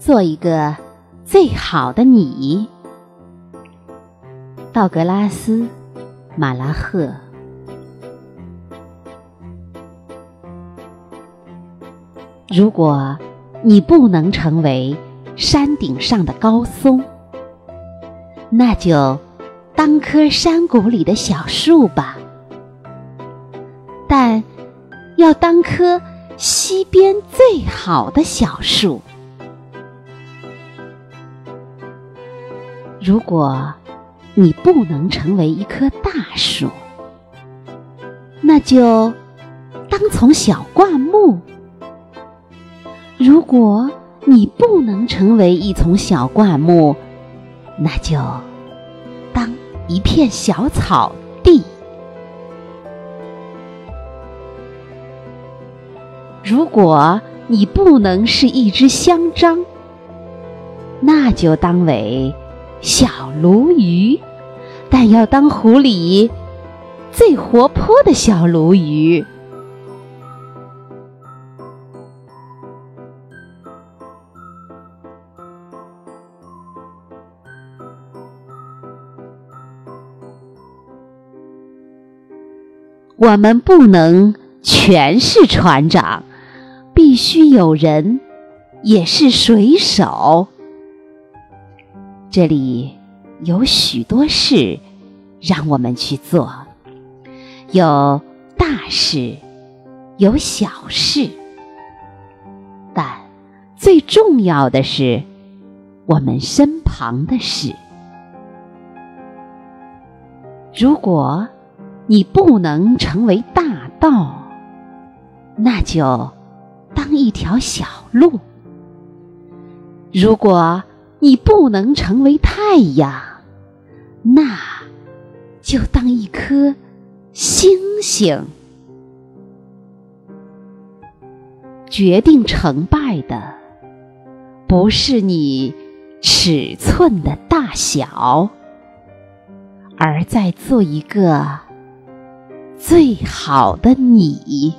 做一个最好的你。道格拉斯·马拉赫。如果你不能成为山顶上的高松，那就当棵山谷里的小树吧。但要当棵溪边最好的小树。如果你不能成为一棵大树，那就当从小灌木。如果你不能成为一丛小灌木，那就当一片小草地。如果你不能是一只香樟，那就当为小鲈鱼，但要当湖里最活泼的小鲈鱼。我们不能全是船长，必须有人也是水手。这里有许多事让我们去做，有大事，有小事，但最重要的是我们身旁的事。如果。你不能成为大道，那就当一条小路；如果你不能成为太阳，那就当一颗星星。决定成败的不是你尺寸的大小，而在做一个。最好的你。